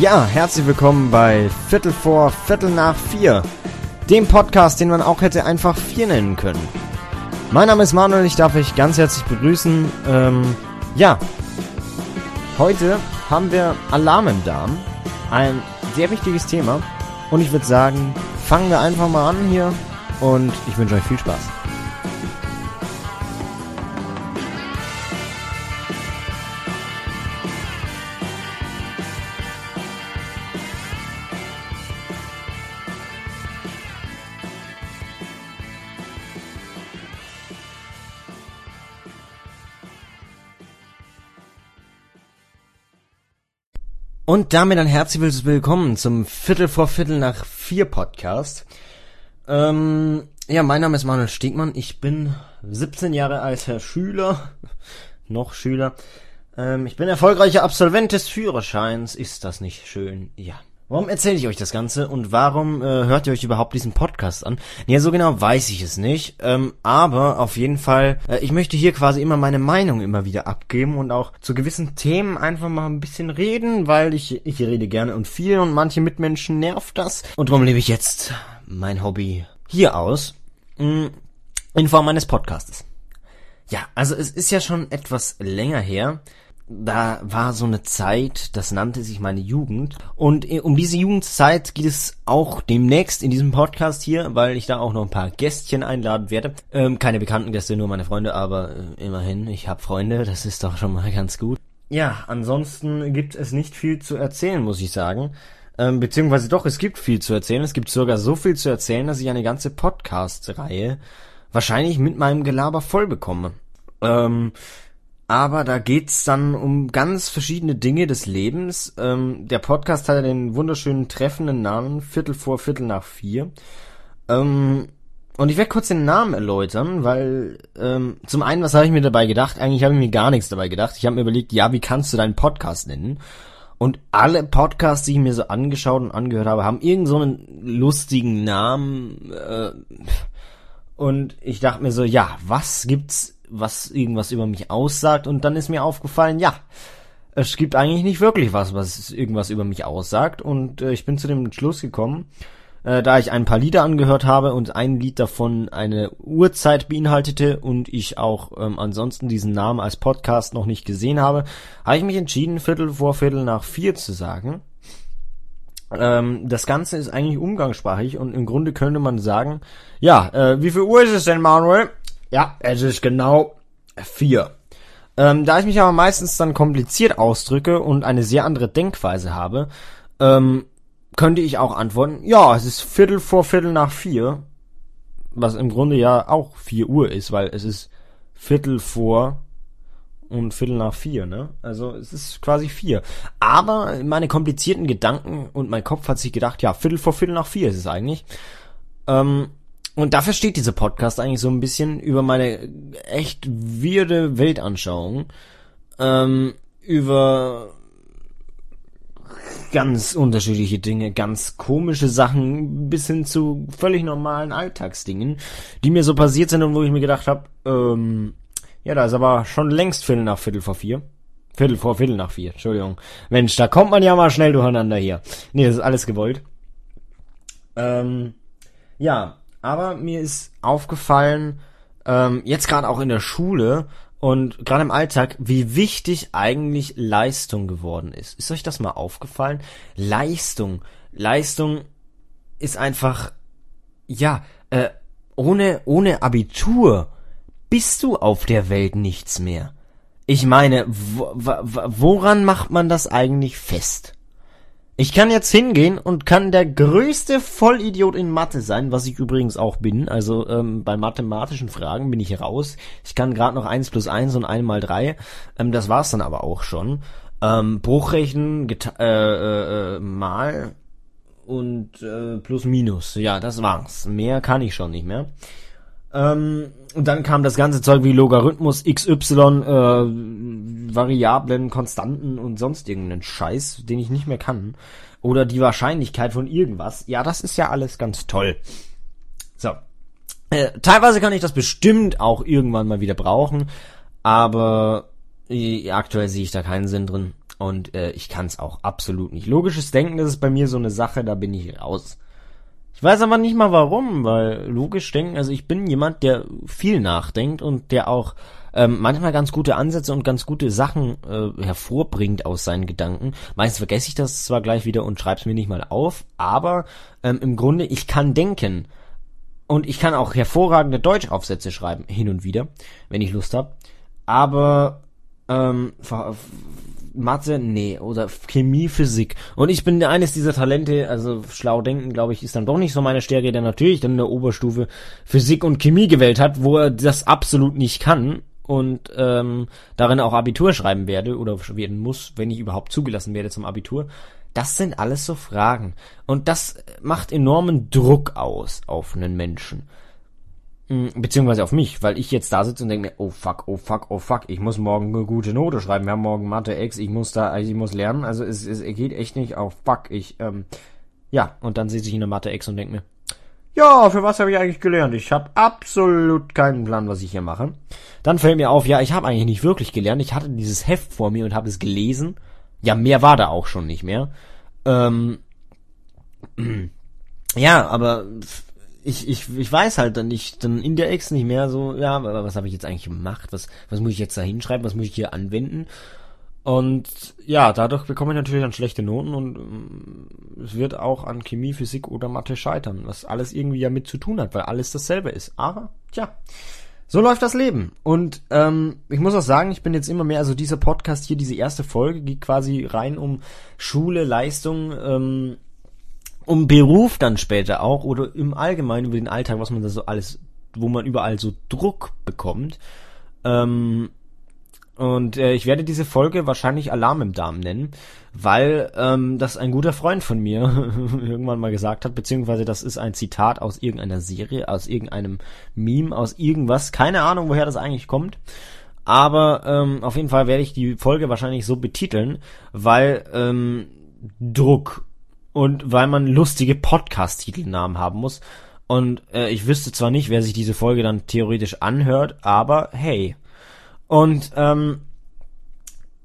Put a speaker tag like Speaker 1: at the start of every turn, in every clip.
Speaker 1: Ja, herzlich willkommen bei Viertel vor Viertel nach vier, dem Podcast, den man auch hätte einfach vier nennen können. Mein Name ist Manuel, ich darf euch ganz herzlich begrüßen. Ähm, ja, heute haben wir Alarm im Darm, ein sehr wichtiges Thema. Und ich würde sagen, fangen wir einfach mal an hier und ich wünsche euch viel Spaß. Und damit ein herzliches Willkommen zum Viertel vor Viertel nach vier Podcast. Ähm, ja, mein Name ist Manuel Stegmann. Ich bin 17 Jahre alter Schüler, noch Schüler. Ähm, ich bin erfolgreicher Absolvent des Führerscheins. Ist das nicht schön? Ja. Warum erzähle ich euch das Ganze und warum äh, hört ihr euch überhaupt diesen Podcast an? Ja, so genau weiß ich es nicht. Ähm, aber auf jeden Fall, äh, ich möchte hier quasi immer meine Meinung immer wieder abgeben und auch zu gewissen Themen einfach mal ein bisschen reden, weil ich, ich rede gerne und viel und manche Mitmenschen nervt das. Und darum lebe ich jetzt mein Hobby hier aus. Mh, mm, in Form eines Podcastes. Ja, also es ist ja schon etwas länger her, da war so eine Zeit, das nannte sich meine Jugend. Und äh, um diese Jugendzeit geht es auch demnächst in diesem Podcast hier, weil ich da auch noch ein paar Gästchen einladen werde. Ähm, keine bekannten Gäste, nur meine Freunde, aber äh, immerhin, ich habe Freunde, das ist doch schon mal ganz gut. Ja, ansonsten gibt es nicht viel zu erzählen, muss ich sagen. Ähm, beziehungsweise doch, es gibt viel zu erzählen. Es gibt sogar so viel zu erzählen, dass ich eine ganze Podcast-Reihe wahrscheinlich mit meinem Gelaber voll bekomme. Ähm, aber da geht's dann um ganz verschiedene Dinge des Lebens. Ähm, der Podcast hat ja den wunderschönen treffenden Namen Viertel vor Viertel nach vier. Ähm, und ich werde kurz den Namen erläutern, weil ähm, zum einen, was habe ich mir dabei gedacht? Eigentlich habe ich mir gar nichts dabei gedacht. Ich habe mir überlegt, ja, wie kannst du deinen Podcast nennen? Und alle Podcasts, die ich mir so angeschaut und angehört habe, haben irgend so einen lustigen Namen. Äh, und ich dachte mir so, ja, was gibt's was irgendwas über mich aussagt und dann ist mir aufgefallen, ja, es gibt eigentlich nicht wirklich was, was irgendwas über mich aussagt und äh, ich bin zu dem Schluss gekommen, äh, da ich ein paar Lieder angehört habe und ein Lied davon eine Uhrzeit beinhaltete und ich auch ähm, ansonsten diesen Namen als Podcast noch nicht gesehen habe, habe ich mich entschieden, Viertel vor Viertel nach vier zu sagen. Ähm, das Ganze ist eigentlich umgangssprachlich und im Grunde könnte man sagen, ja, äh, wie viel Uhr ist es denn, Manuel? Ja, es ist genau vier. Ähm, da ich mich aber meistens dann kompliziert ausdrücke und eine sehr andere Denkweise habe, ähm, könnte ich auch antworten, ja, es ist Viertel vor Viertel nach vier, was im Grunde ja auch vier Uhr ist, weil es ist Viertel vor und Viertel nach vier, ne? Also es ist quasi vier. Aber meine komplizierten Gedanken und mein Kopf hat sich gedacht, ja, Viertel vor Viertel nach vier ist es eigentlich. Ähm, und dafür steht dieser Podcast eigentlich so ein bisschen über meine echt weirde Weltanschauung, ähm, über ganz unterschiedliche Dinge, ganz komische Sachen bis hin zu völlig normalen Alltagsdingen, die mir so passiert sind und wo ich mir gedacht habe, ähm, ja, da ist aber schon längst Viertel nach Viertel vor vier. Viertel vor Viertel nach vier, Entschuldigung. Mensch, da kommt man ja mal schnell durcheinander hier. Nee, das ist alles gewollt. Ähm, ja, aber mir ist aufgefallen, ähm, jetzt gerade auch in der Schule und gerade im Alltag, wie wichtig eigentlich Leistung geworden ist. Ist euch das mal aufgefallen? Leistung. Leistung ist einfach, ja, äh, ohne, ohne Abitur bist du auf der Welt nichts mehr. Ich meine, woran macht man das eigentlich fest? Ich kann jetzt hingehen und kann der größte Vollidiot in Mathe sein, was ich übrigens auch bin. Also ähm, bei mathematischen Fragen bin ich raus. Ich kann gerade noch eins plus eins und ein mal drei. Ähm, das war's dann aber auch schon. Ähm, Bruchrechnen, äh, äh, äh, mal und äh, plus minus. Ja, das war's. Mehr kann ich schon nicht mehr. Ähm, und dann kam das ganze Zeug wie Logarithmus, XY, äh, Variablen, Konstanten und sonst irgendeinen Scheiß, den ich nicht mehr kann. Oder die Wahrscheinlichkeit von irgendwas. Ja, das ist ja alles ganz toll. So. Äh, teilweise kann ich das bestimmt auch irgendwann mal wieder brauchen, aber äh, aktuell sehe ich da keinen Sinn drin. Und äh, ich kann es auch absolut nicht. Logisches Denken, das ist bei mir so eine Sache, da bin ich raus. Ich weiß aber nicht mal warum, weil logisch denken, also ich bin jemand, der viel nachdenkt und der auch ähm, manchmal ganz gute Ansätze und ganz gute Sachen äh, hervorbringt aus seinen Gedanken. Meistens vergesse ich das zwar gleich wieder und schreibe es mir nicht mal auf, aber ähm, im Grunde, ich kann denken. Und ich kann auch hervorragende Deutschaufsätze schreiben, hin und wieder, wenn ich Lust habe. Aber ähm, Mathe, nee, oder Chemie, Physik. Und ich bin eines dieser Talente, also schlau denken, glaube ich, ist dann doch nicht so meine Stärke, der natürlich dann in der Oberstufe Physik und Chemie gewählt hat, wo er das absolut nicht kann und ähm, darin auch Abitur schreiben werde oder werden muss, wenn ich überhaupt zugelassen werde zum Abitur. Das sind alles so Fragen. Und das macht enormen Druck aus auf einen Menschen. Hm, beziehungsweise auf mich, weil ich jetzt da sitze und denke mir, oh fuck, oh fuck, oh fuck, ich muss morgen eine gute Note schreiben, wir haben morgen Mathe X, ich muss da, ich muss lernen, also es, es geht echt nicht, oh fuck, ich, ähm, ja, und dann sitze ich in der Mathe X und denke mir, ja, für was habe ich eigentlich gelernt? Ich habe absolut keinen Plan, was ich hier mache. Dann fällt mir auf, ja, ich habe eigentlich nicht wirklich gelernt. Ich hatte dieses Heft vor mir und habe es gelesen. Ja, mehr war da auch schon nicht mehr. Ähm, ja, aber ich, ich, ich weiß halt dann nicht, dann in der Ex nicht mehr so, ja, was habe ich jetzt eigentlich gemacht? Was, was muss ich jetzt da hinschreiben? Was muss ich hier anwenden? Und ja, dadurch bekomme ich natürlich dann schlechte Noten und ähm, es wird auch an Chemie, Physik oder Mathe scheitern, was alles irgendwie ja mit zu tun hat, weil alles dasselbe ist. Aber, tja, so läuft das Leben. Und ähm, ich muss auch sagen, ich bin jetzt immer mehr, also dieser Podcast hier, diese erste Folge geht quasi rein um Schule, Leistung, ähm, um Beruf dann später auch oder im Allgemeinen über den Alltag, was man da so alles, wo man überall so Druck bekommt. Ähm, und äh, ich werde diese Folge wahrscheinlich Alarm im Darm nennen, weil ähm, das ein guter Freund von mir irgendwann mal gesagt hat, beziehungsweise das ist ein Zitat aus irgendeiner Serie, aus irgendeinem Meme, aus irgendwas, keine Ahnung, woher das eigentlich kommt. Aber ähm, auf jeden Fall werde ich die Folge wahrscheinlich so betiteln, weil ähm, Druck und weil man lustige Podcast-Titelnamen haben muss. Und äh, ich wüsste zwar nicht, wer sich diese Folge dann theoretisch anhört, aber hey, und ähm,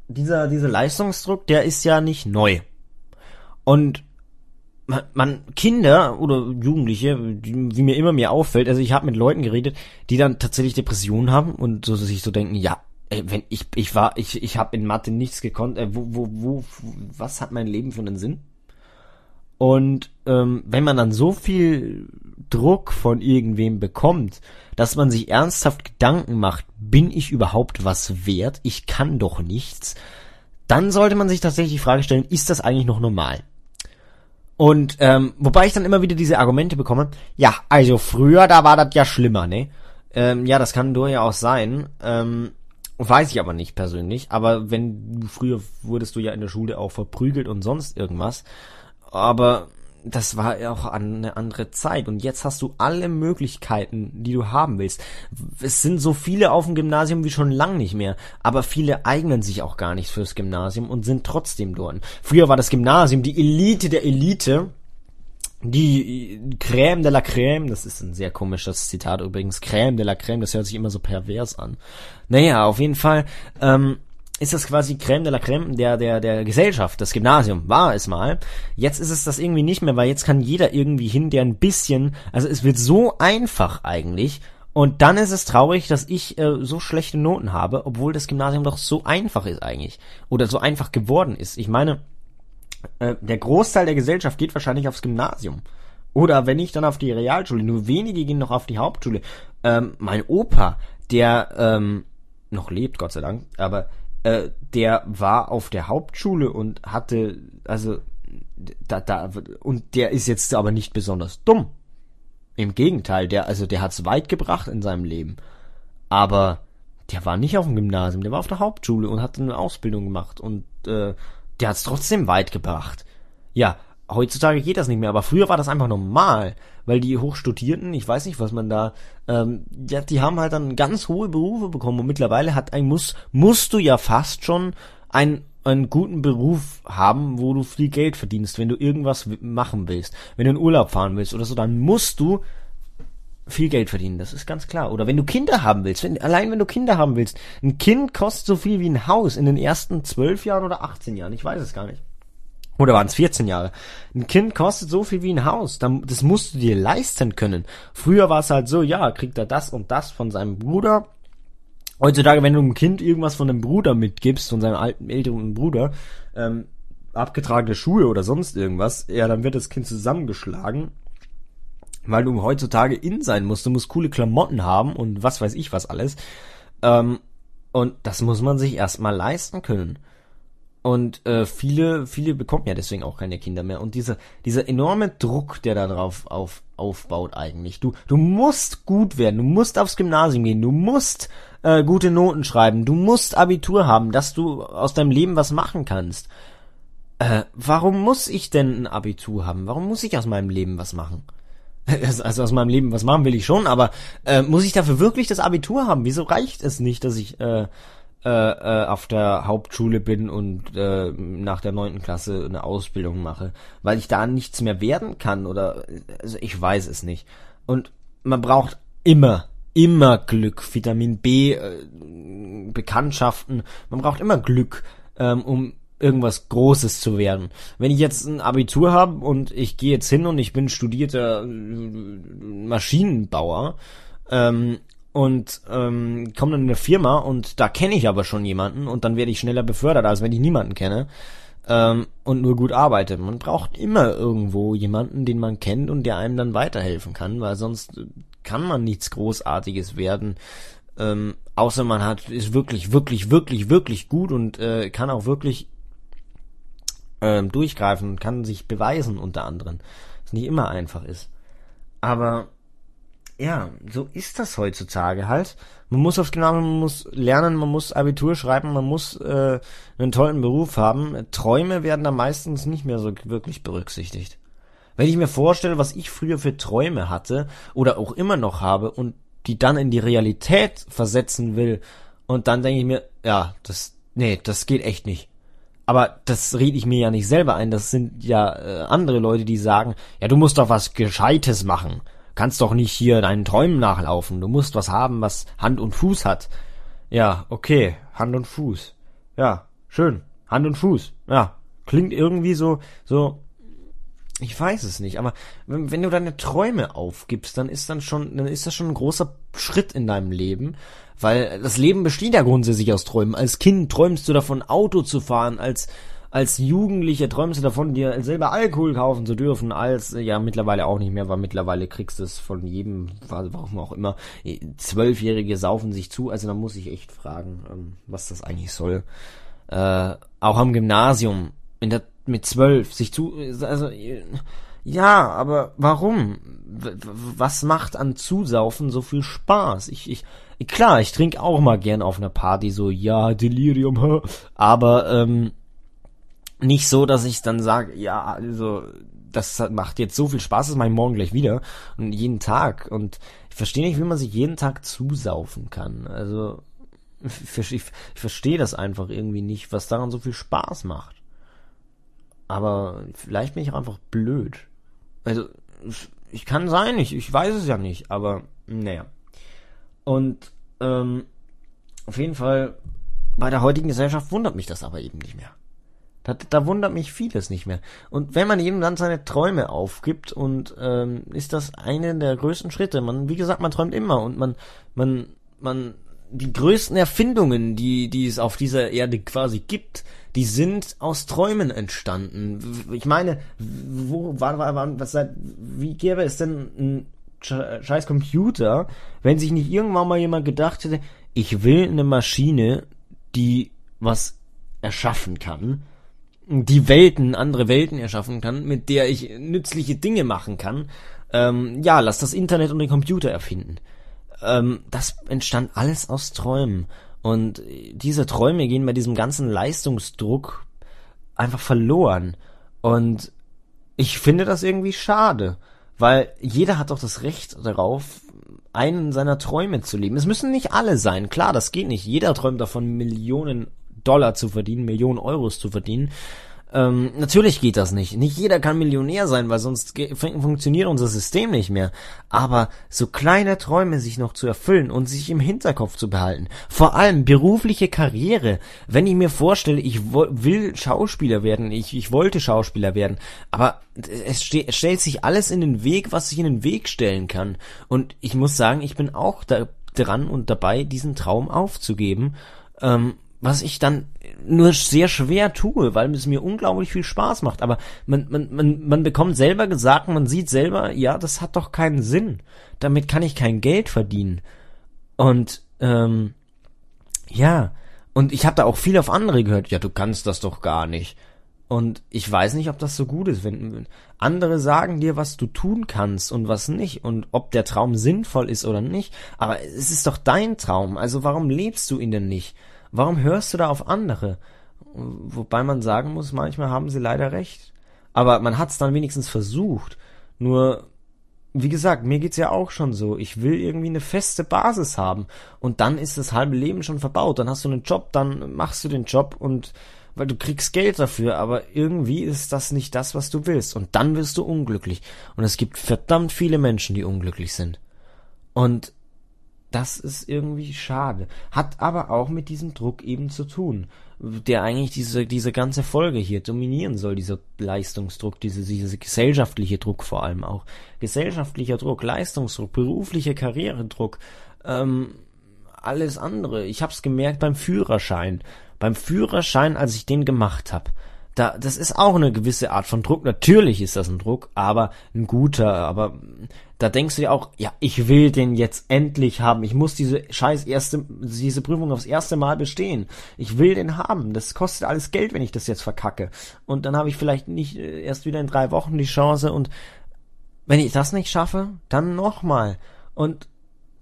Speaker 1: dieser, dieser Leistungsdruck, der ist ja nicht neu. Und man, man Kinder oder Jugendliche, die, wie mir immer mehr auffällt, also ich habe mit Leuten geredet, die dann tatsächlich Depressionen haben und so sich so denken, ja, ey, wenn ich ich war ich ich habe in Mathe nichts gekonnt, äh, wo wo wo was hat mein Leben für einen Sinn? Und ähm, wenn man dann so viel Druck von irgendwem bekommt, dass man sich ernsthaft Gedanken macht, bin ich überhaupt was wert? Ich kann doch nichts. Dann sollte man sich tatsächlich die Frage stellen, ist das eigentlich noch normal? Und ähm, wobei ich dann immer wieder diese Argumente bekomme, ja, also früher, da war das ja schlimmer, ne? Ähm, ja, das kann durchaus sein. Ähm, weiß ich aber nicht persönlich. Aber wenn früher wurdest du ja in der Schule auch verprügelt und sonst irgendwas. Aber das war ja auch eine andere Zeit und jetzt hast du alle Möglichkeiten, die du haben willst. Es sind so viele auf dem Gymnasium wie schon lang nicht mehr, aber viele eignen sich auch gar nicht fürs Gymnasium und sind trotzdem dort. Früher war das Gymnasium die Elite der Elite, die Crème de la Crème, das ist ein sehr komisches Zitat übrigens, Crème de la Crème, das hört sich immer so pervers an. Naja, auf jeden Fall, ähm, ist das quasi Crème de la Crème der, der, der Gesellschaft, das Gymnasium, war es mal. Jetzt ist es das irgendwie nicht mehr, weil jetzt kann jeder irgendwie hin, der ein bisschen, also es wird so einfach eigentlich. Und dann ist es traurig, dass ich äh, so schlechte Noten habe, obwohl das Gymnasium doch so einfach ist eigentlich. Oder so einfach geworden ist. Ich meine, äh, der Großteil der Gesellschaft geht wahrscheinlich aufs Gymnasium. Oder wenn nicht, dann auf die Realschule. Nur wenige gehen noch auf die Hauptschule. Ähm, mein Opa, der ähm, noch lebt, Gott sei Dank, aber äh, der war auf der Hauptschule und hatte, also, da, da, und der ist jetzt aber nicht besonders dumm. Im Gegenteil, der, also der hat's weit gebracht in seinem Leben. Aber der war nicht auf dem Gymnasium, der war auf der Hauptschule und hat eine Ausbildung gemacht und äh, der hat's trotzdem weit gebracht. Ja, heutzutage geht das nicht mehr, aber früher war das einfach normal, weil die Hochstudierten, ich weiß nicht, was man da, ähm, ja, die haben halt dann ganz hohe Berufe bekommen und mittlerweile hat ein muss, musst du ja fast schon einen einen guten Beruf haben, wo du viel Geld verdienst, wenn du irgendwas machen willst, wenn du in Urlaub fahren willst oder so, dann musst du viel Geld verdienen, das ist ganz klar. Oder wenn du Kinder haben willst, wenn, allein wenn du Kinder haben willst, ein Kind kostet so viel wie ein Haus in den ersten zwölf Jahren oder 18 Jahren, ich weiß es gar nicht. Oder waren es 14 Jahre? Ein Kind kostet so viel wie ein Haus. Das musst du dir leisten können. Früher war es halt so, ja, kriegt er das und das von seinem Bruder. Heutzutage, wenn du einem Kind irgendwas von dem Bruder mitgibst, von seinem alten, älteren Bruder, ähm, abgetragene Schuhe oder sonst irgendwas, ja, dann wird das Kind zusammengeschlagen, weil du heutzutage in sein musst. Du musst coole Klamotten haben und was weiß ich was alles. Ähm, und das muss man sich erstmal leisten können. Und äh, viele, viele bekommen ja deswegen auch keine Kinder mehr. Und dieser, dieser enorme Druck, der da drauf auf, aufbaut eigentlich. Du, du musst gut werden, du musst aufs Gymnasium gehen, du musst äh, gute Noten schreiben, du musst Abitur haben, dass du aus deinem Leben was machen kannst. Äh, warum muss ich denn ein Abitur haben? Warum muss ich aus meinem Leben was machen? Also aus meinem Leben was machen will ich schon, aber äh, muss ich dafür wirklich das Abitur haben? Wieso reicht es nicht, dass ich äh, äh, äh, auf der Hauptschule bin und äh, nach der neunten Klasse eine Ausbildung mache, weil ich da nichts mehr werden kann oder also ich weiß es nicht. Und man braucht immer, immer Glück, Vitamin B, äh, Bekanntschaften, man braucht immer Glück, ähm, um irgendwas Großes zu werden. Wenn ich jetzt ein Abitur habe und ich gehe jetzt hin und ich bin studierter Maschinenbauer, ähm, und ähm, komme dann in eine Firma und da kenne ich aber schon jemanden und dann werde ich schneller befördert, als wenn ich niemanden kenne ähm, und nur gut arbeite. Man braucht immer irgendwo jemanden, den man kennt und der einem dann weiterhelfen kann, weil sonst kann man nichts Großartiges werden. Ähm, außer man hat ist wirklich, wirklich, wirklich, wirklich gut und äh, kann auch wirklich ähm, durchgreifen, kann sich beweisen unter anderem. Was nicht immer einfach ist. Aber ja, so ist das heutzutage halt. Man muss aufs Gymnasium, man muss lernen, man muss Abitur schreiben, man muss äh, einen tollen Beruf haben. Träume werden da meistens nicht mehr so wirklich berücksichtigt. Wenn ich mir vorstelle, was ich früher für Träume hatte oder auch immer noch habe und die dann in die Realität versetzen will und dann denke ich mir, ja, das, nee, das geht echt nicht. Aber das rede ich mir ja nicht selber ein, das sind ja äh, andere Leute, die sagen, ja, du musst doch was Gescheites machen kannst doch nicht hier deinen Träumen nachlaufen. Du musst was haben, was Hand und Fuß hat. Ja, okay, Hand und Fuß. Ja, schön. Hand und Fuß. Ja, klingt irgendwie so, so, ich weiß es nicht, aber wenn, wenn, du deine Träume aufgibst, dann ist dann schon, dann ist das schon ein großer Schritt in deinem Leben, weil das Leben besteht ja grundsätzlich aus Träumen. Als Kind träumst du davon, Auto zu fahren, als als Jugendliche träumst du davon, dir selber Alkohol kaufen zu dürfen, als, ja, mittlerweile auch nicht mehr, weil mittlerweile kriegst du es von jedem, warum auch immer, Zwölfjährige saufen sich zu, also da muss ich echt fragen, ähm, was das eigentlich soll. Äh, auch am Gymnasium, in der, mit zwölf, sich zu, also, ja, aber warum? Was macht an Zusaufen so viel Spaß? Ich, ich, klar, ich trinke auch mal gern auf einer Party so, ja, Delirium, aber, ähm, nicht so, dass ich dann sage, ja, also das macht jetzt so viel Spaß, das mache ich morgen gleich wieder und jeden Tag. Und ich verstehe nicht, wie man sich jeden Tag zusaufen kann. Also ich, ich, ich verstehe das einfach irgendwie nicht, was daran so viel Spaß macht. Aber vielleicht bin ich auch einfach blöd. Also ich kann sein, ich, ich weiß es ja nicht, aber naja. Und ähm, auf jeden Fall bei der heutigen Gesellschaft wundert mich das aber eben nicht mehr. Da, da wundert mich vieles nicht mehr. Und wenn man eben dann seine Träume aufgibt und ähm, ist das eine der größten Schritte. Man, wie gesagt, man träumt immer und man, man, man, die größten Erfindungen, die, die es auf dieser Erde quasi gibt, die sind aus Träumen entstanden. Ich meine, wo war, war, war was wie gäbe es denn ein scheiß Computer, wenn sich nicht irgendwann mal jemand gedacht hätte, ich will eine Maschine, die was erschaffen kann, die Welten, andere Welten erschaffen kann, mit der ich nützliche Dinge machen kann. Ähm, ja, lass das Internet und den Computer erfinden. Ähm, das entstand alles aus Träumen. Und diese Träume gehen bei diesem ganzen Leistungsdruck einfach verloren. Und ich finde das irgendwie schade, weil jeder hat doch das Recht darauf, einen seiner Träume zu leben. Es müssen nicht alle sein, klar, das geht nicht. Jeder träumt davon, Millionen Dollar zu verdienen, Millionen Euros zu verdienen. Ähm, natürlich geht das nicht. Nicht jeder kann Millionär sein, weil sonst funktioniert unser System nicht mehr. Aber so kleine Träume sich noch zu erfüllen und sich im Hinterkopf zu behalten. Vor allem berufliche Karriere. Wenn ich mir vorstelle, ich will Schauspieler werden, ich, ich wollte Schauspieler werden, aber es, ste stellt sich alles in den Weg, was sich in den Weg stellen kann. Und ich muss sagen, ich bin auch da dran und dabei, diesen Traum aufzugeben. Ähm, was ich dann nur sehr schwer tue, weil es mir unglaublich viel Spaß macht. Aber man, man, man, man bekommt selber gesagt, man sieht selber, ja, das hat doch keinen Sinn. Damit kann ich kein Geld verdienen. Und ähm, ja, und ich habe da auch viel auf andere gehört, ja, du kannst das doch gar nicht. Und ich weiß nicht, ob das so gut ist, wenn andere sagen dir, was du tun kannst und was nicht und ob der Traum sinnvoll ist oder nicht. Aber es ist doch dein Traum, also warum lebst du ihn denn nicht? Warum hörst du da auf andere? Wobei man sagen muss, manchmal haben sie leider recht. Aber man hat es dann wenigstens versucht. Nur, wie gesagt, mir geht's ja auch schon so. Ich will irgendwie eine feste Basis haben. Und dann ist das halbe Leben schon verbaut. Dann hast du einen Job, dann machst du den Job und weil du kriegst Geld dafür, aber irgendwie ist das nicht das, was du willst. Und dann wirst du unglücklich. Und es gibt verdammt viele Menschen, die unglücklich sind. Und das ist irgendwie schade. Hat aber auch mit diesem Druck eben zu tun, der eigentlich diese, diese ganze Folge hier dominieren soll, dieser Leistungsdruck, diese, diese gesellschaftliche Druck vor allem auch. Gesellschaftlicher Druck, Leistungsdruck, beruflicher Karrieredruck, ähm, alles andere. Ich hab's gemerkt beim Führerschein. Beim Führerschein, als ich den gemacht hab, da, das ist auch eine gewisse Art von Druck. Natürlich ist das ein Druck, aber ein guter. Aber da denkst du ja auch, ja, ich will den jetzt endlich haben. Ich muss diese scheiß erste, diese Prüfung aufs erste Mal bestehen. Ich will den haben. Das kostet alles Geld, wenn ich das jetzt verkacke. Und dann habe ich vielleicht nicht äh, erst wieder in drei Wochen die Chance. Und wenn ich das nicht schaffe, dann nochmal. Und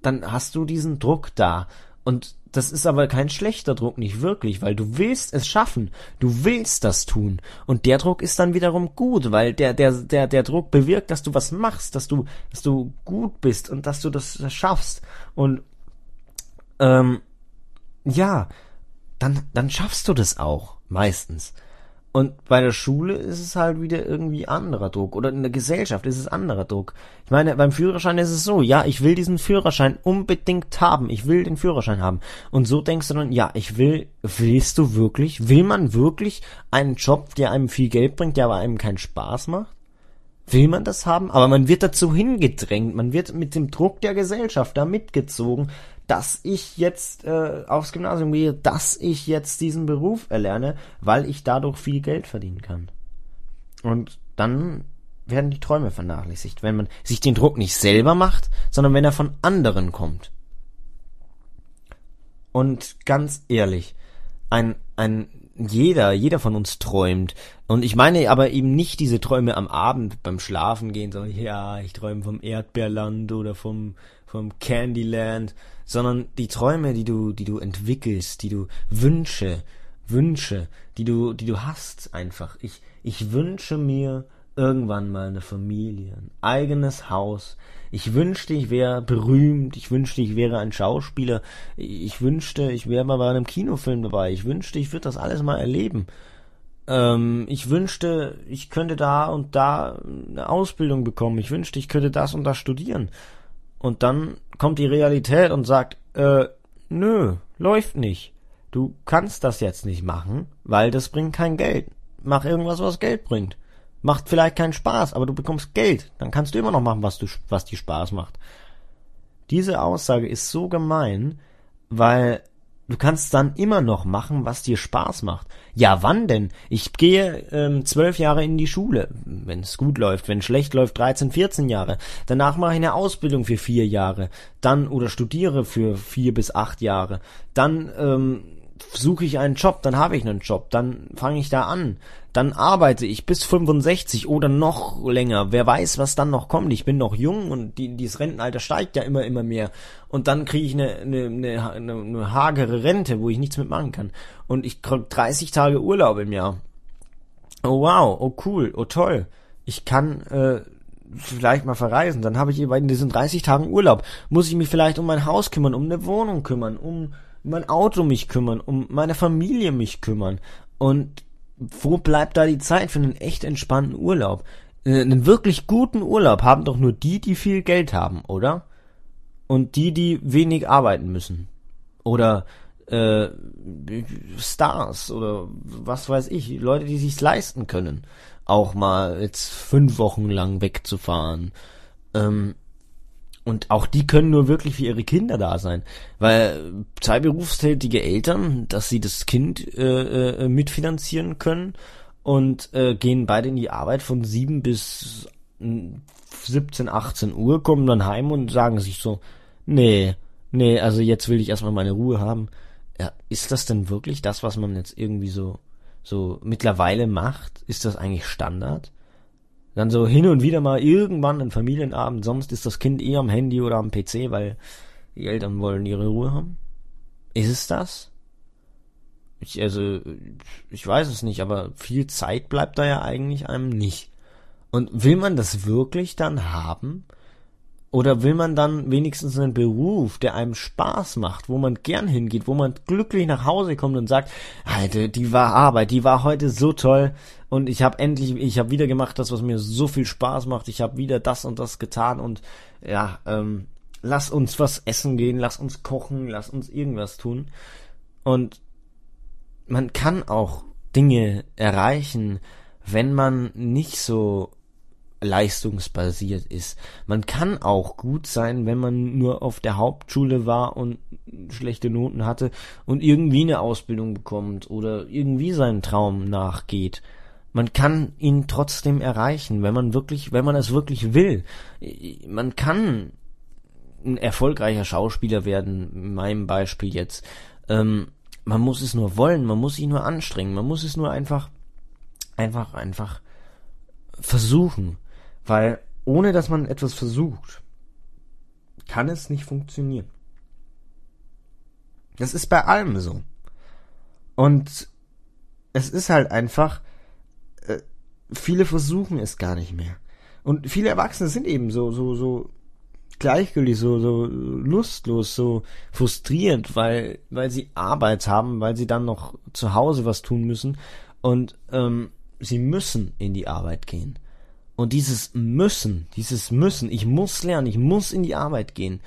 Speaker 1: dann hast du diesen Druck da. Und das ist aber kein schlechter Druck, nicht wirklich, weil du willst es schaffen. Du willst das tun. Und der Druck ist dann wiederum gut, weil der, der, der, der Druck bewirkt, dass du was machst, dass du, dass du gut bist und dass du das schaffst. Und, ähm, ja, dann, dann schaffst du das auch, meistens. Und bei der Schule ist es halt wieder irgendwie anderer Druck. Oder in der Gesellschaft ist es anderer Druck. Ich meine, beim Führerschein ist es so, ja, ich will diesen Führerschein unbedingt haben. Ich will den Führerschein haben. Und so denkst du dann, ja, ich will, willst du wirklich, will man wirklich einen Job, der einem viel Geld bringt, der aber einem keinen Spaß macht? Will man das haben? Aber man wird dazu hingedrängt. Man wird mit dem Druck der Gesellschaft da mitgezogen, dass ich jetzt äh, aufs Gymnasium gehe, dass ich jetzt diesen Beruf erlerne, weil ich dadurch viel Geld verdienen kann. Und dann werden die Träume vernachlässigt, wenn man sich den Druck nicht selber macht, sondern wenn er von anderen kommt. Und ganz ehrlich, ein, ein jeder, jeder von uns träumt. Und ich meine aber eben nicht diese Träume am Abend beim Schlafen gehen, sondern ja, ich träume vom Erdbeerland oder vom, vom Candyland, sondern die Träume, die du, die du entwickelst, die du Wünsche, Wünsche, die du, die du hast einfach. Ich, ich wünsche mir irgendwann mal eine Familie, ein eigenes Haus. Ich wünschte, ich wäre berühmt. Ich wünschte, ich wäre ein Schauspieler. Ich wünschte, ich wäre mal bei einem Kinofilm dabei. Ich wünschte, ich würde das alles mal erleben. Ähm, ich wünschte, ich könnte da und da eine Ausbildung bekommen. Ich wünschte, ich könnte das und das studieren. Und dann kommt die Realität und sagt, äh, nö, läuft nicht. Du kannst das jetzt nicht machen, weil das bringt kein Geld. Mach irgendwas, was Geld bringt. Macht vielleicht keinen Spaß, aber du bekommst Geld. Dann kannst du immer noch machen, was du, was dir Spaß macht. Diese Aussage ist so gemein, weil Du kannst dann immer noch machen, was dir Spaß macht. Ja, wann denn? Ich gehe ähm, zwölf Jahre in die Schule, wenn es gut läuft. Wenn schlecht läuft, 13, 14 Jahre. Danach mache ich eine Ausbildung für vier Jahre. Dann oder studiere für vier bis acht Jahre. Dann ähm, suche ich einen Job, dann habe ich einen Job, dann fange ich da an, dann arbeite ich bis 65 oder noch länger. Wer weiß, was dann noch kommt. Ich bin noch jung und die, dieses Rentenalter steigt ja immer, immer mehr. Und dann kriege ich eine, eine, eine, eine, eine hagere Rente, wo ich nichts mitmachen kann. Und ich kriege 30 Tage Urlaub im Jahr. Oh wow, oh cool, oh toll. Ich kann äh, vielleicht mal verreisen. Dann habe ich eben in diesen 30 Tagen Urlaub. Muss ich mich vielleicht um mein Haus kümmern, um eine Wohnung kümmern, um mein Auto mich kümmern, um meine Familie mich kümmern. Und wo bleibt da die Zeit für einen echt entspannten Urlaub? Äh, einen wirklich guten Urlaub haben doch nur die, die viel Geld haben, oder? Und die, die wenig arbeiten müssen. Oder äh, Stars oder was weiß ich, Leute, die sich's leisten können, auch mal jetzt fünf Wochen lang wegzufahren. Ähm, und auch die können nur wirklich für ihre Kinder da sein. Weil zwei berufstätige Eltern, dass sie das Kind äh, äh, mitfinanzieren können und äh, gehen beide in die Arbeit von sieben bis 17, 18 Uhr, kommen dann heim und sagen sich so, nee, nee, also jetzt will ich erstmal meine Ruhe haben. Ja, ist das denn wirklich das, was man jetzt irgendwie so, so mittlerweile macht? Ist das eigentlich Standard? Dann so hin und wieder mal irgendwann ein Familienabend, sonst ist das Kind eher am Handy oder am PC, weil die Eltern wollen ihre Ruhe haben. Ist es das? Ich, also, ich weiß es nicht, aber viel Zeit bleibt da ja eigentlich einem nicht. Und will man das wirklich dann haben? Oder will man dann wenigstens einen Beruf, der einem Spaß macht, wo man gern hingeht, wo man glücklich nach Hause kommt und sagt, Alter, die war Arbeit, die war heute so toll und ich habe endlich, ich habe wieder gemacht das, was mir so viel Spaß macht, ich habe wieder das und das getan und ja, ähm, lass uns was essen gehen, lass uns kochen, lass uns irgendwas tun. Und man kann auch Dinge erreichen, wenn man nicht so leistungsbasiert ist. Man kann auch gut sein, wenn man nur auf der Hauptschule war und schlechte Noten hatte und irgendwie eine Ausbildung bekommt oder irgendwie seinen Traum nachgeht. Man kann ihn trotzdem erreichen, wenn man wirklich, wenn man es wirklich will. Man kann ein erfolgreicher Schauspieler werden, in meinem Beispiel jetzt. Ähm, man muss es nur wollen, man muss sich nur anstrengen, man muss es nur einfach, einfach, einfach versuchen. Weil ohne dass man etwas versucht, kann es nicht funktionieren. Das ist bei allem so. Und es ist halt einfach, äh, viele versuchen es gar nicht mehr. Und viele Erwachsene sind eben so, so, so gleichgültig, so, so lustlos, so frustrierend, weil, weil sie Arbeit haben, weil sie dann noch zu Hause was tun müssen und ähm, sie müssen in die Arbeit gehen. Und dieses Müssen, dieses Müssen, ich muss lernen, ich muss in die Arbeit gehen,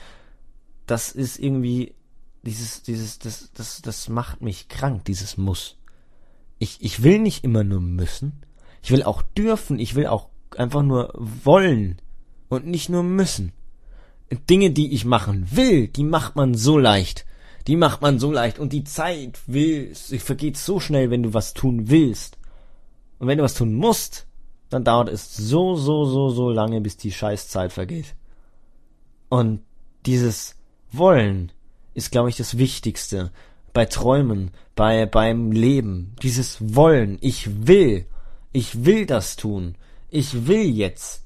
Speaker 1: das ist irgendwie, dieses, dieses, das, das, das macht mich krank, dieses Muss. Ich, ich will nicht immer nur müssen. Ich will auch dürfen, ich will auch einfach nur wollen und nicht nur müssen. Dinge, die ich machen will, die macht man so leicht. Die macht man so leicht und die Zeit will, vergeht so schnell, wenn du was tun willst. Und wenn du was tun musst, dann dauert es so, so, so, so lange, bis die Scheißzeit vergeht. Und dieses Wollen ist, glaube ich, das Wichtigste bei Träumen, bei beim Leben. Dieses Wollen, ich will, ich will das tun, ich will jetzt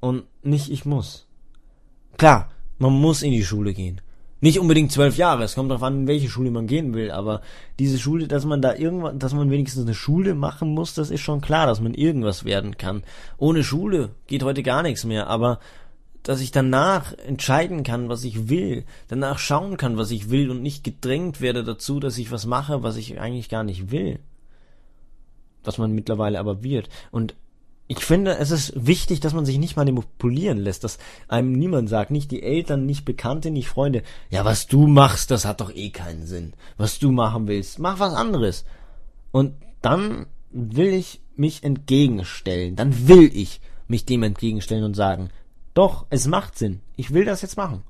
Speaker 1: und nicht ich muss. Klar, man muss in die Schule gehen. Nicht unbedingt zwölf Jahre, es kommt darauf an, in welche Schule man gehen will, aber diese Schule, dass man da irgendwann, dass man wenigstens eine Schule machen muss, das ist schon klar, dass man irgendwas werden kann. Ohne Schule geht heute gar nichts mehr, aber dass ich danach entscheiden kann, was ich will, danach schauen kann, was ich will und nicht gedrängt werde dazu, dass ich was mache, was ich eigentlich gar nicht will. Was man mittlerweile aber wird. Und ich finde, es ist wichtig, dass man sich nicht manipulieren lässt, dass einem niemand sagt, nicht die Eltern, nicht Bekannte, nicht Freunde, ja, was du machst, das hat doch eh keinen Sinn. Was du machen willst, mach was anderes. Und dann will ich mich entgegenstellen, dann will ich mich dem entgegenstellen und sagen, doch, es macht Sinn, ich will das jetzt machen.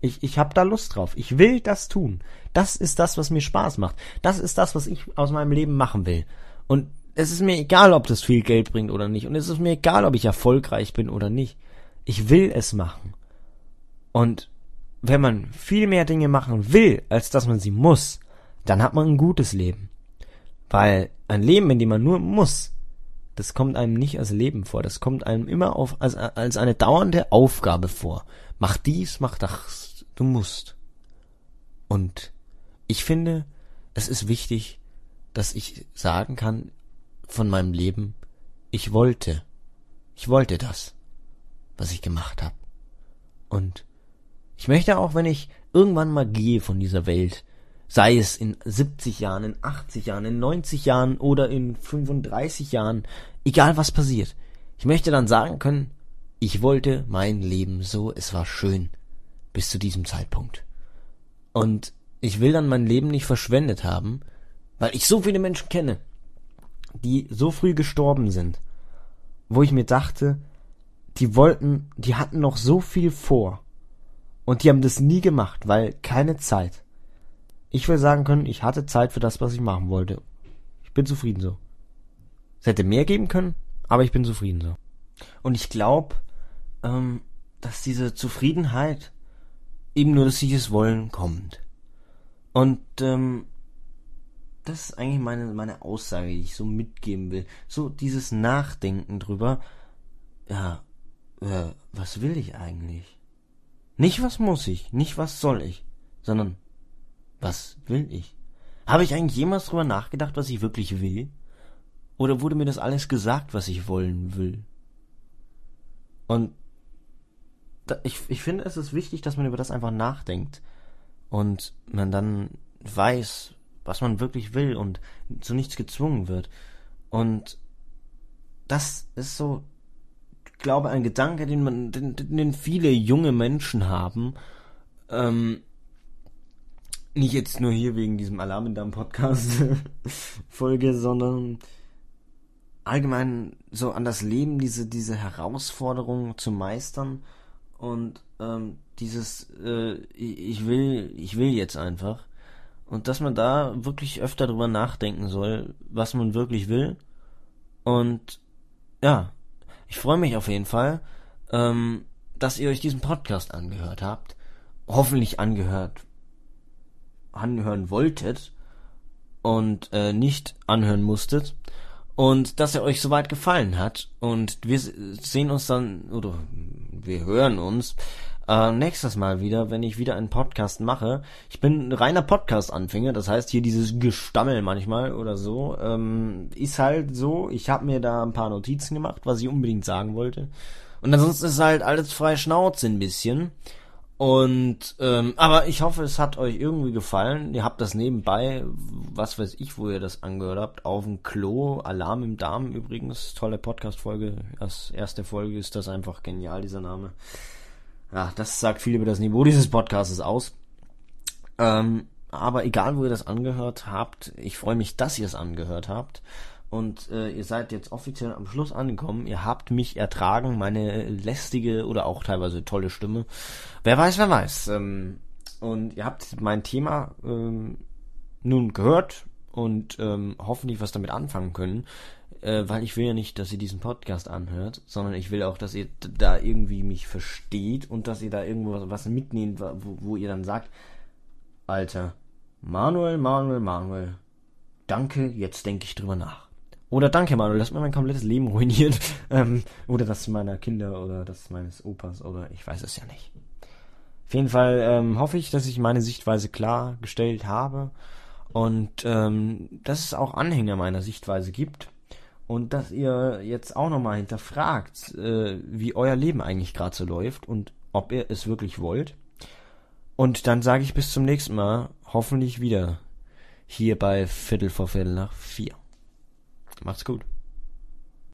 Speaker 1: Ich, ich habe da Lust drauf. Ich will das tun. Das ist das, was mir Spaß macht. Das ist das, was ich aus meinem Leben machen will. Und es ist mir egal, ob das viel Geld bringt oder nicht. Und es ist mir egal, ob ich erfolgreich bin oder nicht. Ich will es machen. Und wenn man viel mehr Dinge machen will, als dass man sie muss, dann hat man ein gutes Leben. Weil ein Leben, in dem man nur muss, das kommt einem nicht als Leben vor. Das kommt einem immer auf, als, als eine dauernde Aufgabe vor. Mach dies, mach das. Du musst. Und ich finde, es ist wichtig, dass ich sagen kann, von meinem Leben, ich wollte, ich wollte das, was ich gemacht habe. Und ich möchte auch, wenn ich irgendwann mal gehe von dieser Welt, Sei es in 70 Jahren, in 80 Jahren, in 90 Jahren oder in 35 Jahren, egal was passiert. Ich möchte dann sagen können, ich wollte mein Leben so, es war schön bis zu diesem Zeitpunkt. Und ich will dann mein Leben nicht verschwendet haben, weil ich so viele Menschen kenne, die so früh gestorben sind, wo ich mir dachte, die wollten, die hatten noch so viel vor und die haben das nie gemacht, weil keine Zeit. Ich will sagen können, ich hatte Zeit für das, was ich machen wollte. Ich bin zufrieden so. Es hätte mehr geben können, aber ich bin zufrieden so. Und ich glaube, ähm, dass diese Zufriedenheit eben nur durch dieses Wollen kommt. Und ähm, das ist eigentlich meine, meine Aussage, die ich so mitgeben will. So dieses Nachdenken drüber, ja, äh, was will ich eigentlich? Nicht was muss ich, nicht was soll ich, sondern was will ich? Habe ich eigentlich jemals drüber nachgedacht, was ich wirklich will? Oder wurde mir das alles gesagt, was ich wollen will? Und da, ich, ich finde, es ist wichtig, dass man über das einfach nachdenkt und man dann weiß, was man wirklich will und zu nichts gezwungen wird. Und das ist so, ich glaube, ein Gedanke, den man, den, den viele junge Menschen haben, ähm, nicht jetzt nur hier wegen diesem Alarm in deinem Podcast Folge, sondern allgemein so an das Leben, diese, diese Herausforderung zu meistern und ähm, dieses äh, ich will, ich will jetzt einfach. Und dass man da wirklich öfter drüber nachdenken soll, was man wirklich will. Und ja, ich freue mich auf jeden Fall, ähm, dass ihr euch diesen Podcast angehört habt. Hoffentlich angehört anhören wolltet und äh, nicht anhören musstet und dass er euch soweit gefallen hat und wir sehen uns dann oder wir hören uns äh, nächstes Mal wieder, wenn ich wieder einen Podcast mache. Ich bin reiner Podcast-Anfänger, das heißt hier dieses Gestammel manchmal oder so ähm, ist halt so. Ich habe mir da ein paar Notizen gemacht, was ich unbedingt sagen wollte und ansonsten ist halt alles frei Schnauze ein bisschen. Und ähm, aber ich hoffe, es hat euch irgendwie gefallen. Ihr habt das nebenbei, was weiß ich, wo ihr das angehört habt, auf dem Klo, Alarm im Darm übrigens, tolle Podcast-Folge. Als erste Folge ist das einfach genial, dieser Name. Ja, das sagt viel über das Niveau dieses Podcasts aus. Ähm, aber egal, wo ihr das angehört habt, ich freue mich, dass ihr es angehört habt und äh, ihr seid jetzt offiziell am Schluss angekommen. Ihr habt mich ertragen, meine lästige oder auch teilweise tolle Stimme. Wer weiß, wer weiß. Ähm, und ihr habt mein Thema ähm, nun gehört und ähm, hoffentlich was damit anfangen können. Äh, weil ich will ja nicht, dass ihr diesen Podcast anhört, sondern ich will auch, dass ihr da irgendwie mich versteht und dass ihr da irgendwo was mitnehmt, wo, wo ihr dann sagt, Alter, Manuel, Manuel, Manuel, danke, jetzt denke ich drüber nach. Oder danke, Manuel, das hat mir mein komplettes Leben ruiniert. Ähm, oder das meiner Kinder oder das meines Opas oder ich weiß es ja nicht. Auf jeden Fall ähm, hoffe ich, dass ich meine Sichtweise klargestellt habe und ähm, dass es auch Anhänger meiner Sichtweise gibt und dass ihr jetzt auch nochmal hinterfragt, äh, wie euer Leben eigentlich gerade so läuft und ob ihr es wirklich wollt. Und dann sage ich bis zum nächsten Mal, hoffentlich wieder hier bei Viertel vor Viertel nach vier. Macht's gut.